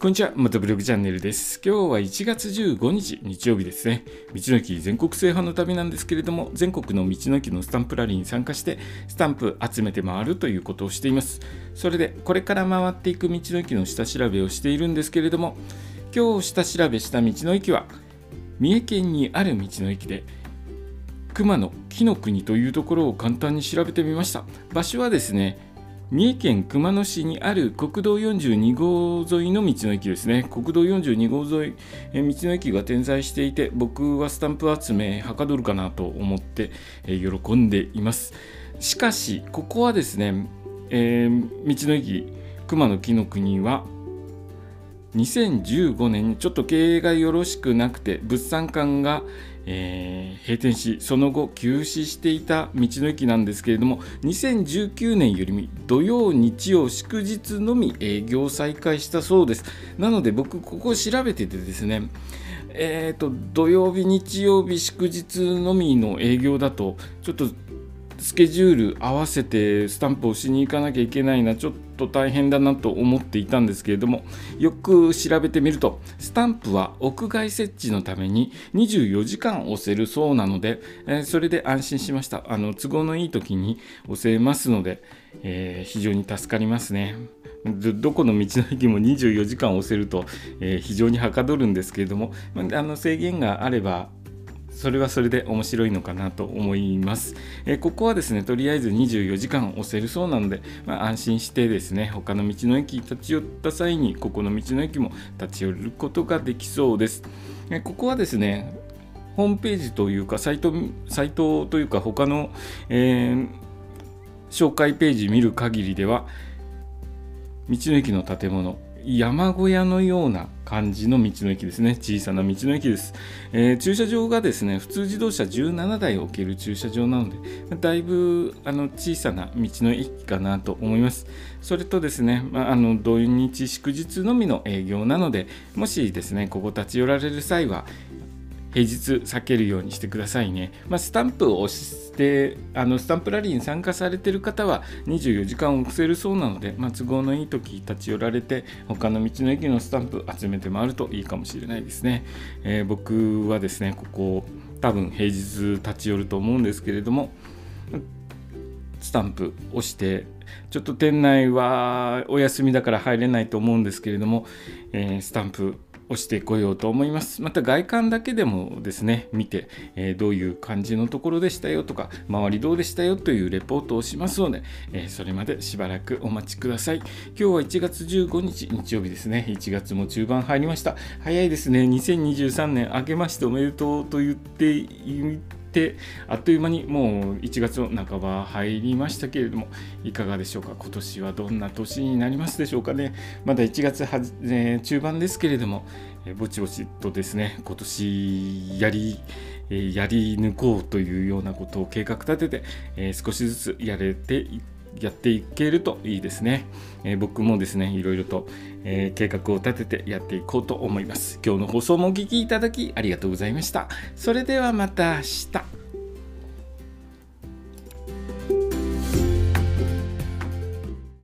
こんにちは、またブログチャンネルです。今日は1月15日、日曜日ですね。道の駅全国制覇の旅なんですけれども、全国の道の駅のスタンプラリーに参加して、スタンプ集めて回るということをしています。それで、これから回っていく道の駅の下調べをしているんですけれども、今日下調べした道の駅は、三重県にある道の駅で、熊野木の国というところを簡単に調べてみました。場所はですね、三重県熊野市にある国道42号沿いの道の駅ですね。国道42号沿い、え道の駅が点在していて、僕はスタンプ集めはかどるかなと思って、え喜んでいます。しかし、ここはですね、えー、道の駅熊野木の国は2015年にちょっと経営がよろしくなくて物産館がえー、閉店しその後休止していた道の駅なんですけれども2019年より土曜日曜祝日のみ営業再開したそうです。なので僕ここ調べててですねえーと、土曜日日曜日祝日のみの営業だとちょっとスケジュール合わせてスタンプをしに行かなきゃいけないなちょっと大変だなと思っていたんですけれどもよく調べてみるとスタンプは屋外設置のために24時間押せるそうなので、えー、それで安心しました。あの都合のいい時に押せますので、えー、非常に助かりますね。どこの道の駅も24時間押せると、えー、非常にはかどるんですけれども、まあの制限があればそれはそれで面白いのかなと思います。え、ここはですね、とりあえず24時間押せるそうなので、まあ、安心してですね、他の道の駅立ち寄った際に、ここの道の駅も立ち寄ることができそうです。え、ここはですね、ホームページというか、サイト、サイトというか、他の、えー、紹介ページ見る限りでは、道の駅の建物、山小屋のような感じの道の駅ですね。小さな道の駅です。えー、駐車場がですね、普通自動車17台置ける駐車場なので、だいぶあの小さな道の駅かなと思います。それとですね、まあ、あの土日祝日のみの営業なので、もしですね、ここ立ち寄られる際は、平日避けるようにしてくださいね。まあ、スタンプを押してあのスタンプラリーに参加されてる方は24時間押せるそうなので、まあ、都合のいい時立ち寄られて他の道の駅のスタンプ集めて回るといいかもしれないですね。えー、僕はですねここ多分平日立ち寄ると思うんですけれどもスタンプ押してちょっと店内はお休みだから入れないと思うんですけれども、えー、スタンプ押してこようと思います。また外観だけでもですね、見て、えー、どういう感じのところでしたよとか、周りどうでしたよというレポートをしますので、えー、それまでしばらくお待ちください。今日は1月15日、日曜日ですね。1月も中盤入りました。早いですね。2023年明けましておめでとうと言ってってあっという間にもう1月の半ば入りましたけれどもいかがでしょうか？今年はどんな年になりますでしょうかね？まだ1月は、えー、中盤ですけれども、えー、ぼちぼちとですね今年やりやり抜こうというようなことを計画立てて、え、少しずつやれていってやっていけるといいですね。えー、僕もですね、いろいろと、えー、計画を立ててやっていこうと思います。今日の放送もお聴きいただきありがとうございました。それではまた明日。